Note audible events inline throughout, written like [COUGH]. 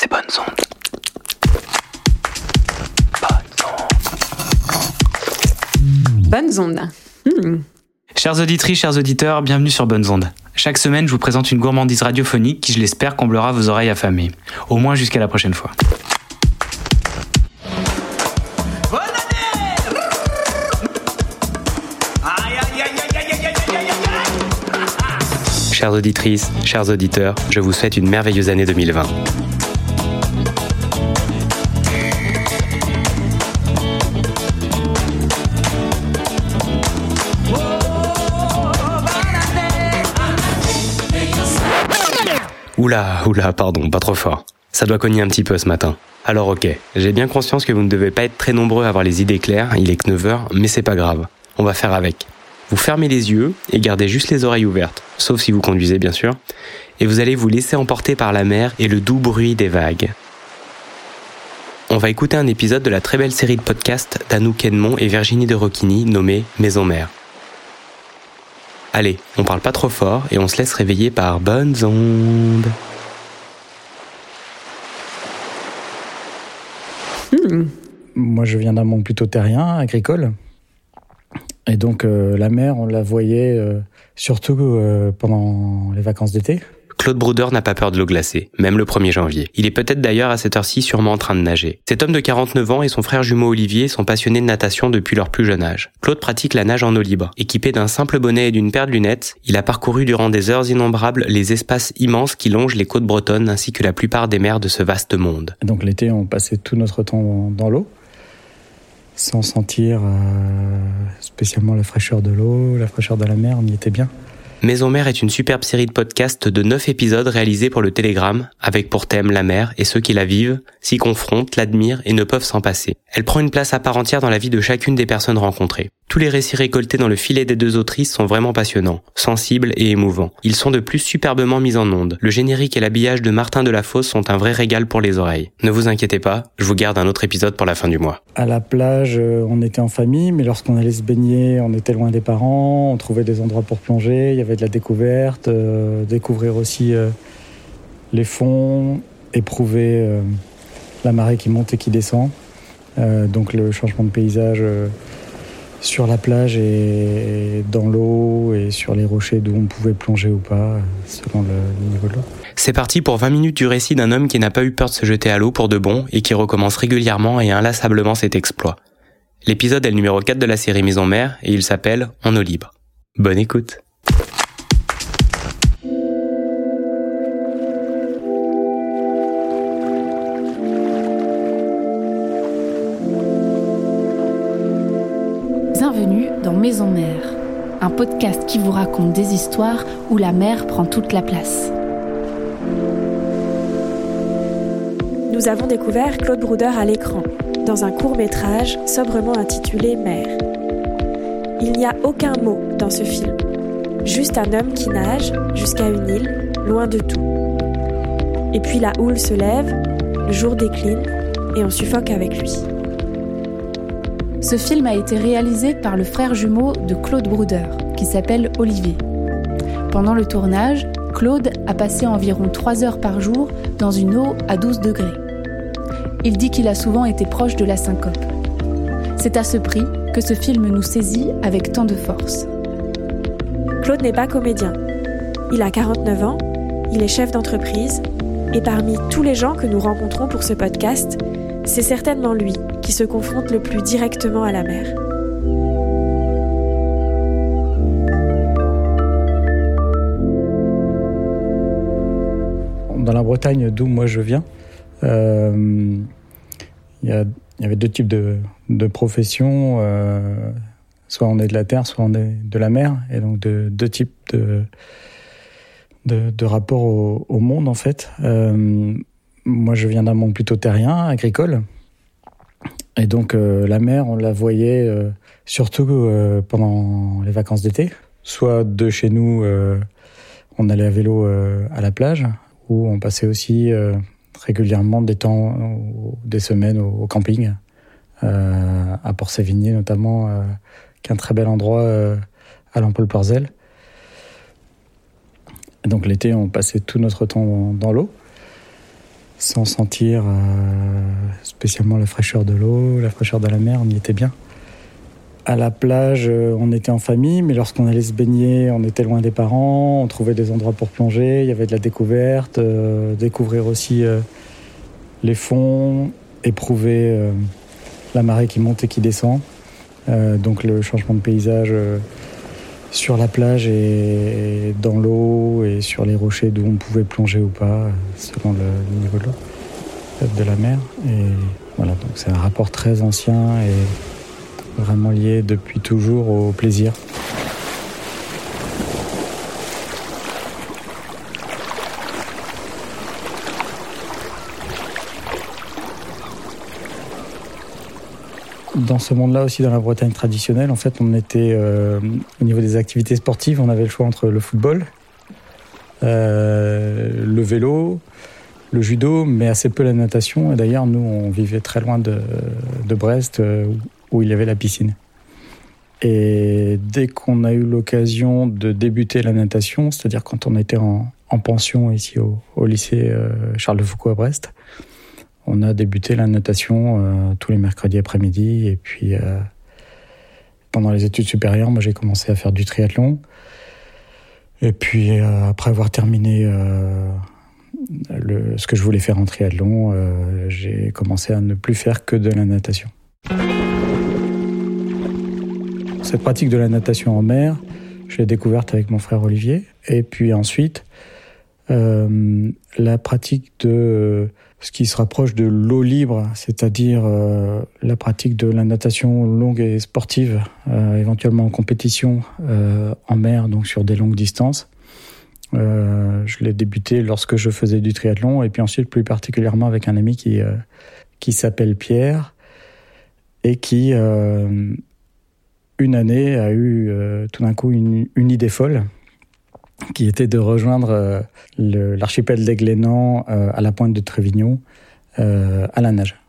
C'est bonnes ondes. Bonnes ondes. Hmm. Chers auditrices, chers auditeurs, bienvenue sur Bonnes Ondes. Chaque semaine, je vous présente une gourmandise radiophonique qui, je l'espère, comblera vos oreilles affamées. Au moins jusqu'à la prochaine fois. Chères auditrices, chers auditeurs, je vous souhaite une merveilleuse année 2020. Oula, oula, pardon, pas trop fort. Ça doit cogner un petit peu ce matin. Alors ok, j'ai bien conscience que vous ne devez pas être très nombreux à avoir les idées claires, il est que 9h, mais c'est pas grave. On va faire avec. Vous fermez les yeux et gardez juste les oreilles ouvertes, sauf si vous conduisez bien sûr, et vous allez vous laisser emporter par la mer et le doux bruit des vagues. On va écouter un épisode de la très belle série de podcasts d'Anouk Edmond et Virginie de Rocchini nommée Maison Mère. Allez, on parle pas trop fort et on se laisse réveiller par bonnes ondes. Moi, je viens d'un monde plutôt terrien, agricole. Et donc, euh, la mer, on la voyait euh, surtout euh, pendant les vacances d'été. Claude Brouder n'a pas peur de l'eau glacée, même le 1er janvier. Il est peut-être d'ailleurs à cette heure-ci sûrement en train de nager. Cet homme de 49 ans et son frère jumeau Olivier sont passionnés de natation depuis leur plus jeune âge. Claude pratique la nage en eau libre. Équipé d'un simple bonnet et d'une paire de lunettes, il a parcouru durant des heures innombrables les espaces immenses qui longent les côtes bretonnes ainsi que la plupart des mers de ce vaste monde. Donc, l'été, on passait tout notre temps dans, dans l'eau, sans sentir euh, spécialement la fraîcheur de l'eau, la fraîcheur de la mer, on y était bien. Maison Mère est une superbe série de podcasts de 9 épisodes réalisés pour le Télégramme, avec pour thème la mer et ceux qui la vivent, s'y confrontent, l'admirent et ne peuvent s'en passer. Elle prend une place à part entière dans la vie de chacune des personnes rencontrées. Tous les récits récoltés dans le filet des deux autrices sont vraiment passionnants, sensibles et émouvants. Ils sont de plus superbement mis en onde. Le générique et l'habillage de Martin Delafosse sont un vrai régal pour les oreilles. Ne vous inquiétez pas, je vous garde un autre épisode pour la fin du mois. À la plage, euh, on était en famille, mais lorsqu'on allait se baigner, on était loin des parents, on trouvait des endroits pour plonger, il y avait de la découverte, euh, découvrir aussi euh, les fonds, éprouver la marée qui monte et qui descend, donc le changement de paysage sur la plage et dans l'eau et sur les rochers d'où on pouvait plonger ou pas, selon le, le niveau de l'eau. C'est parti pour 20 minutes du récit d'un homme qui n'a pas eu peur de se jeter à l'eau pour de bon et qui recommence régulièrement et inlassablement cet exploit. L'épisode est le numéro 4 de la série Maison Mère et il s'appelle En eau libre. Bonne écoute. Maison Mère, un podcast qui vous raconte des histoires où la mer prend toute la place. Nous avons découvert Claude Brouder à l'écran, dans un court métrage sobrement intitulé Mer. Il n'y a aucun mot dans ce film, juste un homme qui nage jusqu'à une île, loin de tout. Et puis la houle se lève, le jour décline, et on suffoque avec lui. Ce film a été réalisé par le frère jumeau de Claude Brouder, qui s'appelle Olivier. Pendant le tournage, Claude a passé environ 3 heures par jour dans une eau à 12 degrés. Il dit qu'il a souvent été proche de la syncope. C'est à ce prix que ce film nous saisit avec tant de force. Claude n'est pas comédien. Il a 49 ans, il est chef d'entreprise, et parmi tous les gens que nous rencontrons pour ce podcast, c'est certainement lui qui se confronte le plus directement à la mer. Dans la Bretagne, d'où moi je viens, euh, il y, avait deux types de, professions. euh, soit on est de la terre, soit on est de la mer. Et donc de, deux types de, de, de rapports au, au monde, en fait. Euh, moi, je viens d'un monde plutôt terrien, agricole. Et donc euh, la mer, on la voyait euh, surtout euh, pendant les vacances d'été. Soit de chez nous, on allait à vélo à la plage, où on passait aussi régulièrement des temps, ou des semaines au, camping, à Port-Sévigné notamment, qui est un très bel endroit à l'Empole-Porzel. Et Donc l'été, on passait tout notre temps dans l'eau. Sans sentir spécialement la fraîcheur de l'eau, la fraîcheur de la mer, on y était bien. À la plage, on était en famille, mais lorsqu'on allait se baigner, on était loin des parents, on trouvait des endroits pour plonger, il y avait de la découverte, découvrir aussi les fonds, éprouver la marée qui monte et qui descend. donc le changement de paysage sur la plage et dans l'eau et sur les rochers d'où on pouvait plonger ou pas, selon le niveau de l'eau, de la mer. Et voilà, donc c'est un rapport très ancien et vraiment lié depuis toujours au plaisir. Dans ce monde-là aussi, dans la Bretagne traditionnelle, en fait, on était euh, au niveau des activités sportives, on avait le choix entre le football, euh, le vélo, le judo, mais assez peu la natation. Et d'ailleurs, nous, on vivait très loin de, Brest, euh, où il y avait la piscine. Et dès qu'on a eu l'occasion de débuter la natation, c'est-à-dire quand on était en, pension ici au, au lycée Charles de Foucault à Brest, on a débuté la natation euh, tous les mercredis après-midi. Et puis, euh, pendant les études supérieures, moi, j'ai commencé à faire du triathlon. Et puis, euh, après avoir terminé ce que je voulais faire en triathlon, j'ai commencé à ne plus faire que de la natation. Cette pratique de la natation en mer, je l'ai découverte avec mon frère Olivier. Et puis ensuite, la pratique de ce qui se rapproche de l'eau libre, c'est-à-dire euh, la pratique de la natation longue et sportive, euh, éventuellement en compétition euh, en mer, donc sur des longues distances. je l'ai débuté lorsque je faisais du triathlon et puis ensuite plus particulièrement avec un ami qui, qui s'appelle Pierre et qui, une année, a eu tout d'un coup une, une idée folle qui était de rejoindre euh, l'archipel des Glénans euh, à la pointe de Trévignon euh, à la nage.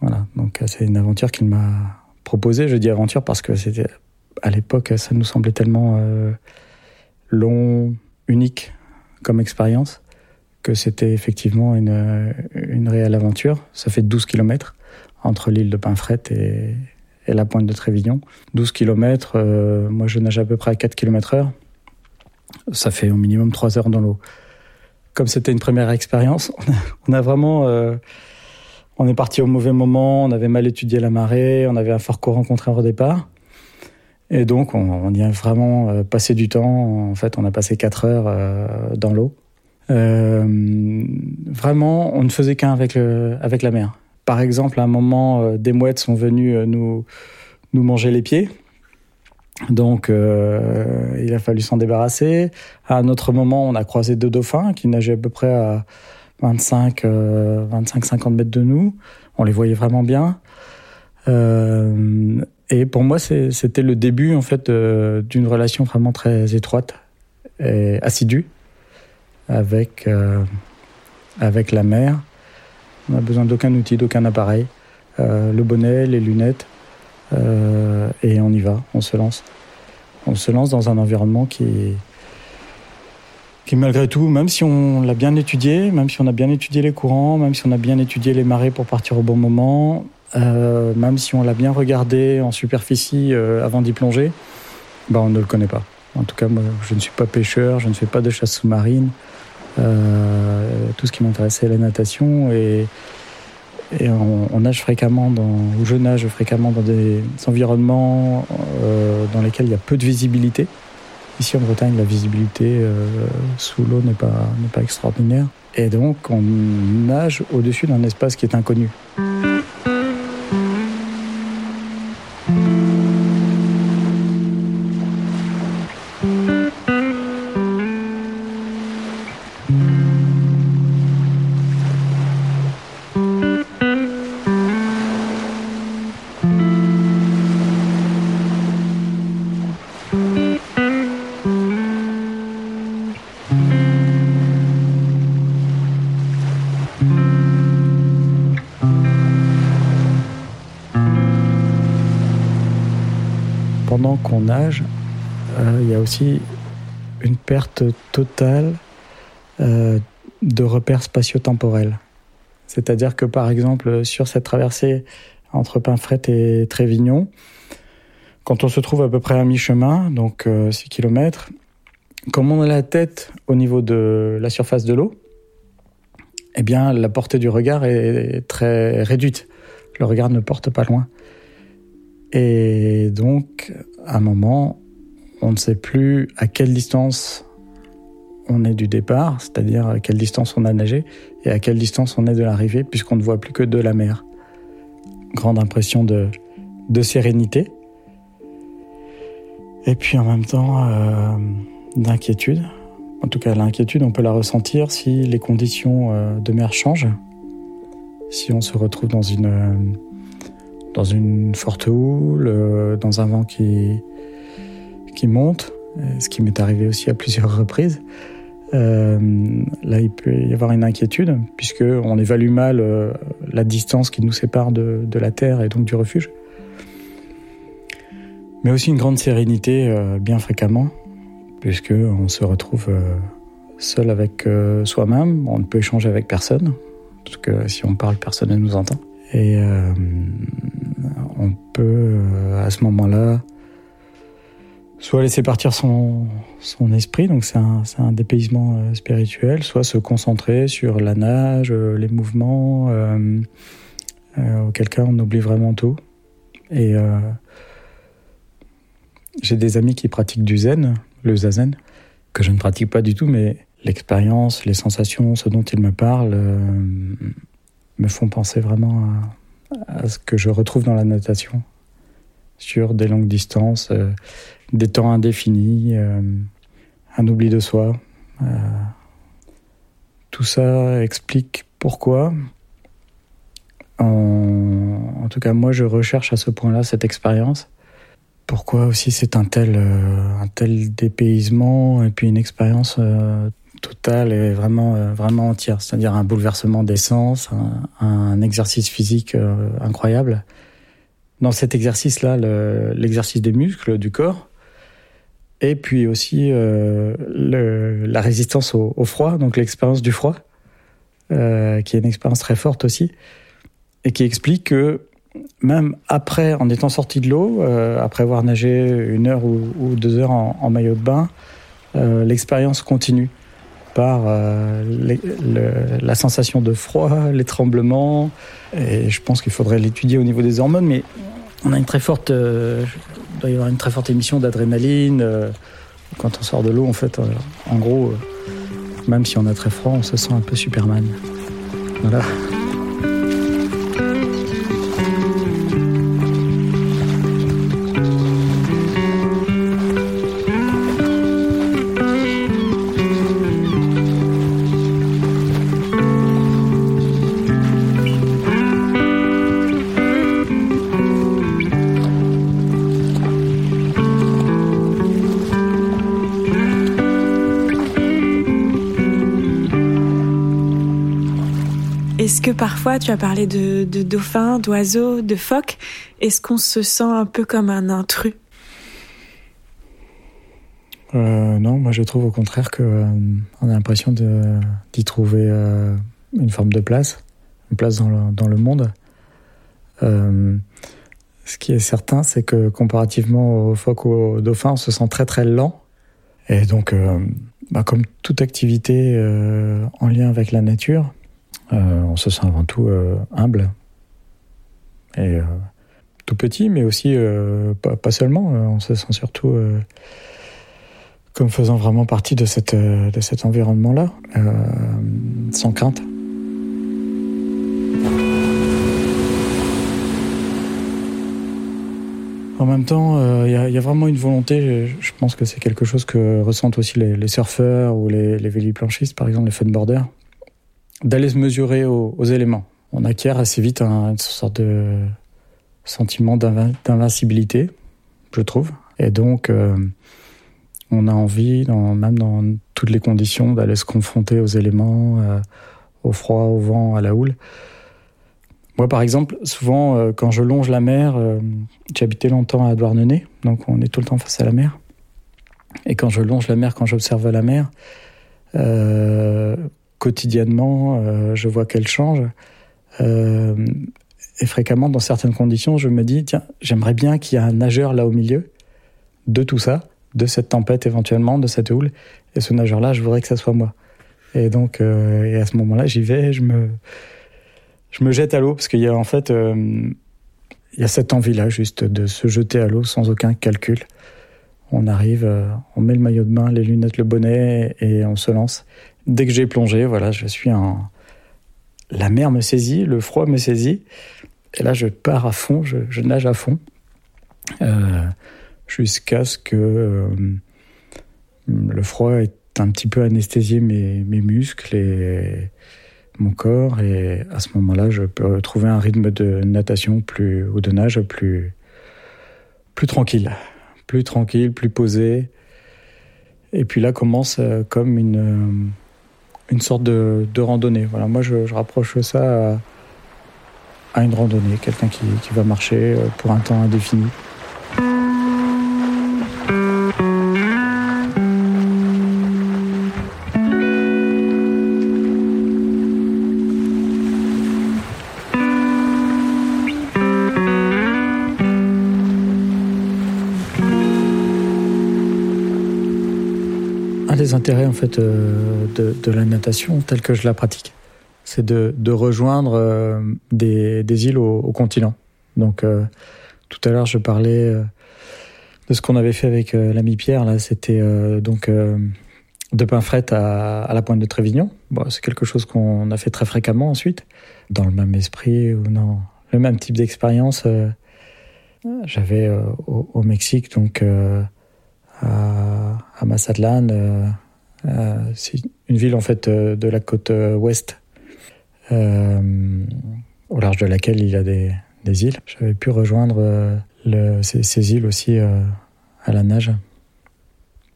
Voilà, donc c'est une aventure qu'il m'a proposée. Je dis aventure parce que c'était à l'époque, ça nous semblait tellement long, unique comme expérience que c'était effectivement une, une réelle aventure. Ça fait 12 km entre l'île de Pinfret et, et, la pointe de Trévignon. 12 km, moi je nage à peu près à 4 km heure ça fait au minimum trois heures dans l'eau. Comme c'était une première expérience, [LAUGHS] on a, vraiment, euh, on est parti au mauvais moment, on avait mal étudié la marée, on avait un fort courant contraire au départ. Et donc, on, y a vraiment euh, passé du temps. En fait, on a passé quatre heures euh, dans l'eau. vraiment, on ne faisait qu'un avec, avec la mer. Par exemple, à un moment, des mouettes sont venues nous, nous manger les pieds. Donc, euh, il a fallu s'en débarrasser. À un autre moment, on a croisé deux dauphins qui nageaient à peu près à 25, 25-50 mètres de nous. On les voyait vraiment bien. Euh, et pour moi, c'était le début en fait d'une relation vraiment très étroite et assidue avec euh, avec la mer. On n'a besoin d'aucun outil, d'aucun appareil. le bonnet, les lunettes, euh, et on y va, on se lance. On se lance dans un environnement qui, qui malgré tout, même si on l'a bien étudié, même si on a bien étudié les courants, même si on a bien étudié les marées pour partir au bon moment, euh, même si on l'a bien regardé en superficie euh, avant d'y plonger, bah on ne le connaît pas. En tout cas, moi, je ne suis pas pêcheur, je ne fais pas de chasse sous-marine. tout ce qui m'intéressait, la natation et, et on, nage fréquemment dans, ou je nage fréquemment dans des environnements euh, dans lesquels il y a peu de visibilité. Ici en Bretagne, la visibilité euh, sous l'eau n'est pas, n'est pas extraordinaire. Et donc on nage au-dessus d'un espace qui est inconnu. Qu'on nage, euh, il y a aussi une perte totale euh, de repères spatio-temporels. C'est-à-dire que par exemple, sur cette traversée entre Pinfret et Trévignon, quand on se trouve à peu près à mi-chemin, donc 6 euh, km, comme on a la tête au niveau de la surface de l'eau, eh bien, la portée du regard est très réduite. Le regard ne porte pas loin. Et donc, à un moment, on ne sait plus à quelle distance on est du départ, c'est-à-dire à quelle distance on a nagé, et à quelle distance on est de l'arrivée, puisqu'on ne voit plus que de la mer. Grande impression de, de sérénité. Et puis en même temps, euh, d'inquiétude. En tout cas, l'inquiétude, on peut la ressentir si les conditions euh, de mer changent. Si on se retrouve dans une, dans une forte houle, euh, dans un vent qui, qui monte, ce qui m'est arrivé aussi à plusieurs reprises. Euh, là, il peut y avoir une inquiétude, puisqu'on évalue mal la distance qui nous sépare de, de, la Terre et donc du refuge. Mais aussi une grande sérénité, bien fréquemment, puisqu'on se retrouve euh, seul avec euh, soi-même, on ne peut échanger avec personne, parce que si on parle, personne ne nous entend. Euh, on peut, à ce moment-là, soit laisser partir son, esprit, donc c'est un, dépaysement spirituel, soit se concentrer sur la nage, les mouvements, auquel cas on oublie vraiment tout. Et j'ai des amis qui pratiquent du zen, le zazen, que je ne pratique pas du tout, mais l'expérience, les sensations, ce dont il me parle, euh, me font penser vraiment à, ce que je retrouve dans la natation, sur des longues distances, euh, des temps indéfinis, euh, un oubli de soi. tout ça explique pourquoi, en tout cas moi je recherche à ce point-là cette expérience pourquoi aussi c'est un tel, euh, un tel dépaysement et puis une expérience euh, totale et vraiment, euh, vraiment entière, c'est-à-dire un bouleversement des sens, un, exercice physique incroyable. Dans cet exercice-là, l'exercice des muscles du corps, et puis aussi le, la résistance au, froid, donc l'expérience du froid, qui est une expérience très forte aussi, et qui explique que même après, en étant sorti de l'eau, euh, après avoir nagé une heure ou, deux heures en, maillot de bain, euh, l'expérience continue par euh, la sensation de froid, les tremblements. Et je pense qu'il faudrait l'étudier au niveau des hormones, mais on a une très forte, il doit y avoir une très forte émission d'adrénaline. quand on sort de l'eau, en fait, en gros, même si on a très froid, on se sent un peu Superman. Voilà. Que parfois tu as parlé de, dauphins, d'oiseaux, de phoques? Est-ce qu'on se sent un peu comme un intrus? Euh, Non, moi je trouve au contraire qu'on euh, a l'impression d'y trouver euh, une forme de place, une place dans le, dans le monde. ce qui est certain, c'est que comparativement aux phoques ou aux dauphins, on se sent très très lent. Et donc, bah, comme toute activité en lien avec la nature, euh, on se sent avant tout euh, humble et euh, tout petit, mais aussi pas, seulement. on se sent surtout comme faisant vraiment partie de, cet environnement-là, sans crainte. En même temps, il y, a vraiment une volonté, je pense que c'est quelque chose que ressentent aussi les, surfeurs ou les, les véliplanchistes, par exemple les funboarders, d'aller se mesurer aux, éléments. On acquiert assez vite un, une sorte de sentiment d'invincibilité, je trouve. Et donc, euh, on a envie, même dans toutes les conditions, d'aller se confronter aux éléments, euh, au froid, au vent, à la houle. Moi, par exemple, souvent, euh, quand je longe la mer, habité longtemps à Douarnenez, donc on est tout le temps face à la mer. Et quand je longe la mer, quand j'observe la mer, quotidiennement, je vois qu'elle change. et fréquemment, dans certaines conditions, je me dis, tiens, j'aimerais bien qu'il y ait un nageur là au milieu de tout ça, de cette tempête éventuellement, de cette houle. Et ce nageur-là, je voudrais que ça soit moi. Et donc, et à ce moment-là, j'y vais, je me, je me jette à l'eau parce qu'il y a en fait, il y a cette envie-là juste de se jeter à l'eau sans aucun calcul. On arrive, euh, on met le maillot de bain, les lunettes, le bonnet et on se lance. Dès que j'ai plongé, voilà, je suis en. La mer me saisit, le froid me saisit. Et là, je pars à fond, je, nage à fond. Euh, jusqu'à ce que euh, le froid ait un petit peu anesthésié mes, mes muscles et mon corps. Et à ce moment-là, je peux trouver un rythme de natation plus, ou de nage plus, plus tranquille plus tranquille, plus posé. Et puis là commence euh, comme une, une sorte de, de randonnée. Voilà, moi je, je rapproche ça à, une randonnée, quelqu'un qui, qui va marcher euh, pour un temps indéfini. Des intérêts en fait euh, de, la natation telle que je la pratique, c'est de, rejoindre euh, des, îles au, continent. Donc euh, tout à l'heure je parlais de ce qu'on avait fait avec l'ami Pierre. Là, c'était donc de Pinfret à, à la pointe de Trévignon. Bon, c'est quelque chose qu'on a fait très fréquemment ensuite, dans le même esprit ou non, le même type d'expérience. J'avais au, Mexique donc à, à Mazatlan. Euh, euh, c'est une ville en fait euh, de la côte ouest, au large de laquelle il y a des, des îles. J'avais pu rejoindre ces, îles aussi à la nage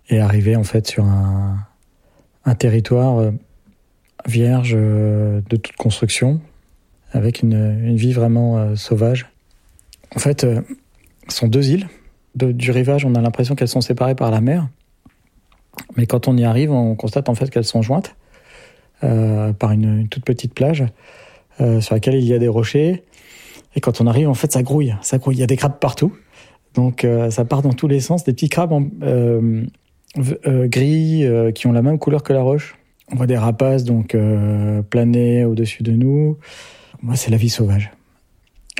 et arriver en fait sur un, un territoire vierge de toute construction, avec une, une vie vraiment sauvage. En fait, ce sont deux îles du rivage, on a l'impression qu'elles sont séparées par la mer. Mais quand on y arrive, on constate en fait qu'elles sont jointes euh, par une, toute petite plage euh, sur laquelle il y a des rochers. Et quand on arrive, en fait, ça grouille. Ça grouille. Il y a des crabes partout. Donc euh, ça part dans tous les sens. Des petits crabes gris qui ont la même couleur que la roche. On voit des rapaces donc planer au-dessus de nous. Moi, c'est la vie sauvage.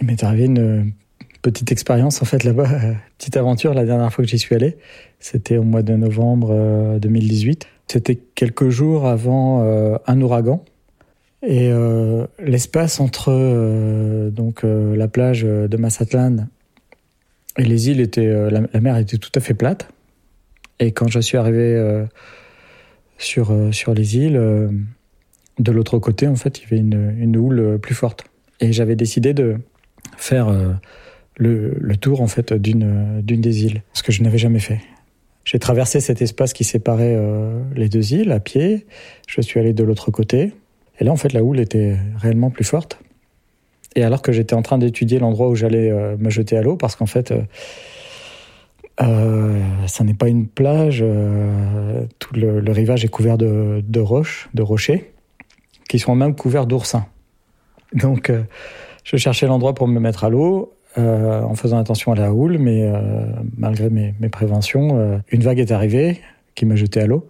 Il m'est une petite expérience en fait là-bas, euh, petite aventure la dernière fois que j'y suis allé. C'était au mois de novembre 2018. Euh, C'était quelques jours avant euh, un ouragan. Et l'espace entre donc la plage de Massatlan et les îles était la, mer était tout à fait plate. Et quand je suis arrivé sur sur les îles, de l'autre côté en fait il y avait une, une houle plus forte. Et j'avais décidé de faire le, tour en fait d'une des îles, ce que je n'avais jamais fait. J'ai traversé cet espace qui séparait euh, les deux îles à pied. Je suis allé de l'autre côté. Et là, en fait, la houle était réellement plus forte. Et alors que j'étais en train d'étudier l'endroit où j'allais euh, me jeter à l'eau, parce qu'en fait, euh, ça n'est pas une plage. tout le, rivage est couvert de, de, roches, de rochers, qui sont même couverts d'oursins. Donc, je cherchais l'endroit pour me mettre à l'eau. Euh, en faisant attention à la houle, mais euh, malgré mes, préventions, euh, une vague est arrivée qui m'a jeté à l'eau.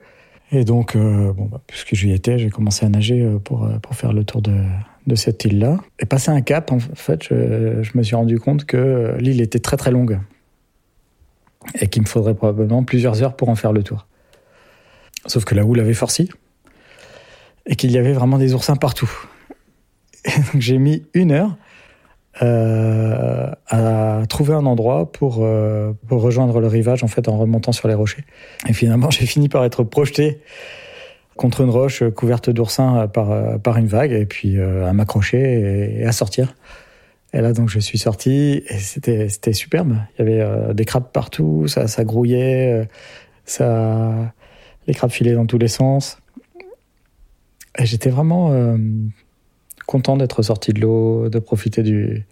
Et donc, bon, bah, puisque j'y étais, j'ai commencé à nager pour, faire le tour de, cette île-là. Et passé un cap, en fait, je, je me suis rendu compte que l'île était très très longue et qu'il me faudrait probablement plusieurs heures pour en faire le tour. Sauf que la houle avait forci et qu'il y avait vraiment des oursins partout. Et donc j'ai mis une heure euh, à trouver un endroit pour, euh, pour rejoindre le rivage en fait en remontant sur les rochers. Et finalement, [LAUGHS] j'ai fini par être projeté contre une roche couverte d'oursins par, par une vague et puis euh, à m'accrocher et, à sortir. Et là, donc, je suis sorti et c'était, c'était superbe. Il y avait des crabes partout, ça, ça grouillait, ça, les crabes filaient dans tous les sens. Et j'étais vraiment content d'être sorti de l'eau, de profiter du,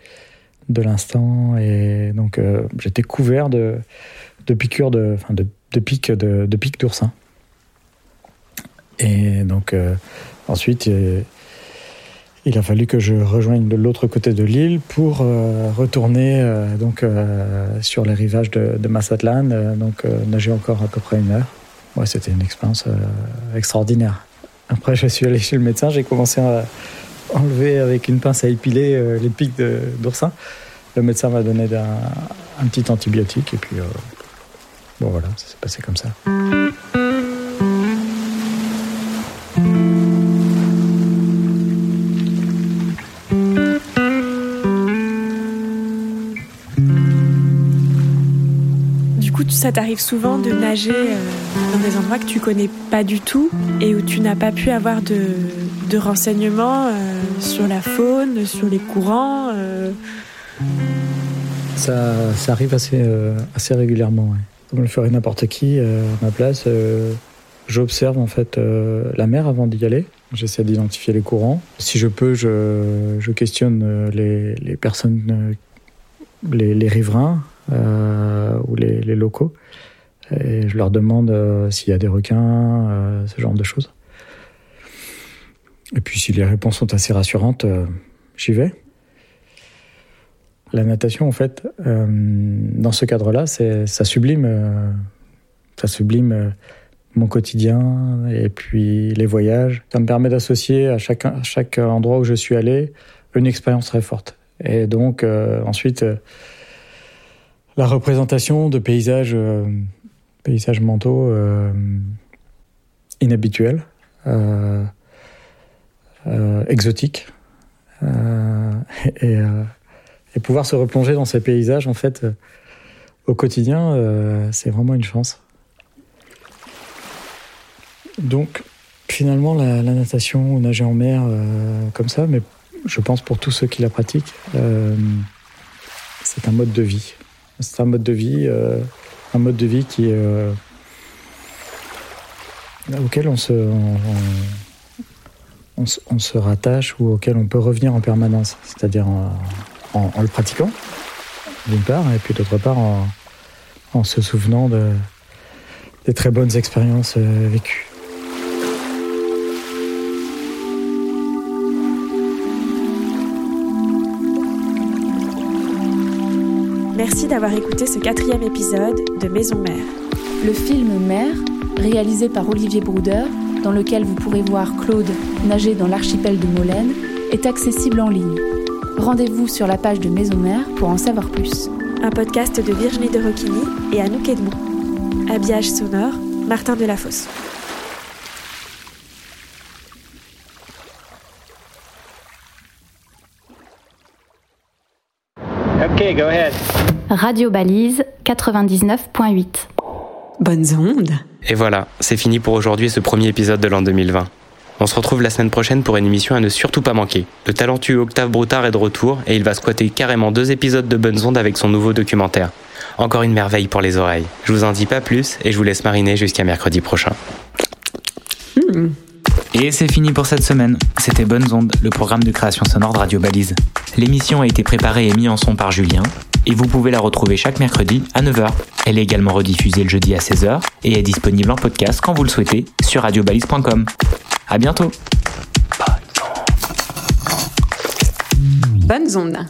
de l'instant. Et donc, euh, j'étais couvert de, de piqûres, de, de, pics de, de d'oursin. Et donc, euh, ensuite, il a fallu que je rejoigne de l'autre côté de l'île pour retourner donc sur les rivages de, de Massatlan, donc nager encore à peu près une heure. Ouais, c'était une expérience extraordinaire. Après, je suis allé chez le médecin, j'ai commencé à enlever avec une pince à épiler les pics d'oursin. Le médecin m'a donné un, petit antibiotique et puis bon voilà, ça s'est passé comme ça. ça t'arrive souvent de nager euh, dans des endroits que tu connais pas du tout et où tu n'as pas pu avoir de, renseignements euh, sur la faune, sur les courants euh. ça, arrive assez, assez régulièrement. Comme le ferait n'importe qui à ma place, j'observe en fait la mer avant d'y aller. J'essaie d'identifier les courants. Si je peux, je, questionne les, personnes, les riverains, euh, ou les, locaux. Et je leur demande euh, s'il y a des requins, euh, ce genre de choses. Et puis si les réponses sont assez rassurantes, j'y vais. La natation, en fait, dans ce cadre-là, ça sublime, ça sublime mon quotidien et puis les voyages. Ça me permet d'associer à chaque, à chaque endroit où je suis allé une expérience très forte. Et donc, ensuite, la représentation de paysages, euh, paysages mentaux euh, inhabituels, euh, exotiques, et, et, pouvoir se replonger dans ces paysages, en fait, au quotidien, c'est vraiment une chance. Donc, finalement, la, natation ou nager en mer, comme ça, mais je pense pour tous ceux qui la pratiquent, c'est un mode de vie. C'est un mode de vie, euh, un mode de vie qui euh, auquel on se, on, se rattache ou auquel on peut revenir en permanence, c'est-à-dire en, le pratiquant, d'une part, et puis d'autre part en, se souvenant de, des très bonnes expériences euh, vécues. Merci d'avoir écouté ce quatrième épisode de Maison Mère. Le film Mère, réalisé par Olivier Brouder, dans lequel vous pourrez voir Claude nager dans l'archipel de Molène, est accessible en ligne. Rendez-vous sur la page de Maison Mère pour en savoir plus. Un podcast de Virginie de Roquigny et Anouk Edmond. Habillage sonore, Martin Delafosse. Ok, go ahead. Radio Balise 99.8. Bonnes ondes. Et voilà, c'est fini pour aujourd'hui ce premier épisode de l'an 2020. On se retrouve la semaine prochaine pour une émission à ne surtout pas manquer. Le talentueux Octave Broutard est de retour et il va squatter carrément deux épisodes de Bonnes Ondes avec son nouveau documentaire. Encore une merveille pour les oreilles. Je vous en dis pas plus et je vous laisse mariner jusqu'à mercredi prochain. Et c'est fini pour cette semaine. C'était Bonnes Ondes, le programme de création sonore de Radio Balise. L'émission a été préparée et mise en son par Julien, et vous pouvez la retrouver chaque mercredi à 9h. Elle est également rediffusée le jeudi à 16h et est disponible en podcast quand vous le souhaitez sur radiobalise.com. À bientôt. Bonnes ondes.